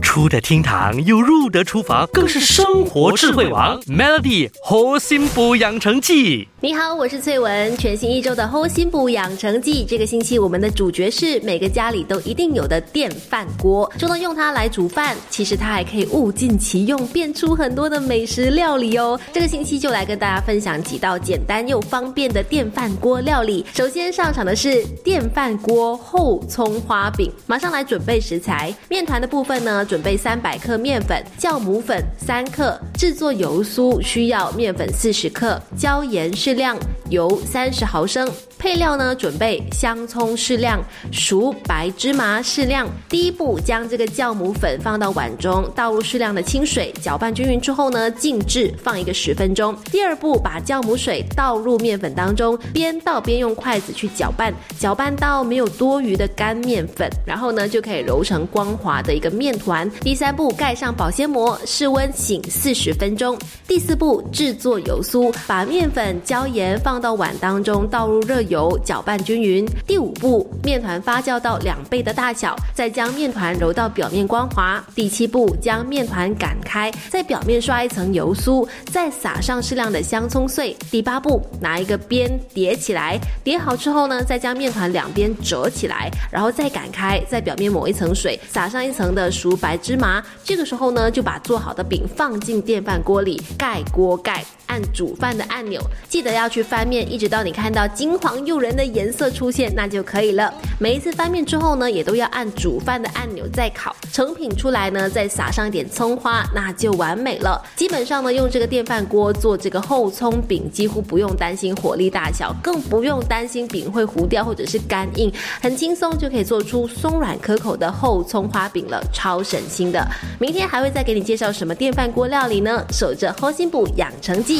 出得厅堂又入得厨房，更是生活智慧王。Melody 核心补养成记。你好，我是翠文。全新一周的后心补养成记，这个星期我们的主角是每个家里都一定有的电饭锅。除了用它来煮饭，其实它还可以物尽其用，变出很多的美食料理哦。这个星期就来跟大家分享几道简单又方便的电饭锅料理。首先上场的是电饭锅厚葱花饼，马上来准备食材。面团的部分呢，准备三百克面粉、酵母粉三克，制作油酥需要面粉四十克、椒盐适量、油三十毫升。配料呢，准备香葱适量、熟白芝麻适量。第一步，将这个酵母粉放到碗中，倒入适量的清水，搅拌均匀之后呢，静置放一个十分钟。第二步，把酵母水倒入面粉当中，边倒边用筷子去搅拌，搅拌到没有多余的干面粉，然后呢，就可以揉成光滑的一个面团。第三步，盖上保鲜膜，室温醒四十分钟。第四步，制作油酥，把面粉、椒盐放到碗当中，倒入热。油油搅拌均匀。第五步，面团发酵到两倍的大小，再将面团揉到表面光滑。第七步，将面团擀开，在表面刷一层油酥，再撒上适量的香葱碎。第八步，拿一个边叠起来，叠好之后呢，再将面团两边折起来，然后再擀开，在表面抹一层水，撒上一层的熟白芝麻。这个时候呢，就把做好的饼放进电饭锅里，盖锅盖，按煮饭的按钮，记得要去翻面，一直到你看到金黄。诱人的颜色出现，那就可以了。每一次翻面之后呢，也都要按煮饭的按钮再烤。成品出来呢，再撒上一点葱花，那就完美了。基本上呢，用这个电饭锅做这个厚葱饼，几乎不用担心火力大小，更不用担心饼会糊掉或者是干硬，很轻松就可以做出松软可口的厚葱花饼了，超省心的。明天还会再给你介绍什么电饭锅料理呢？守着猴心补养成记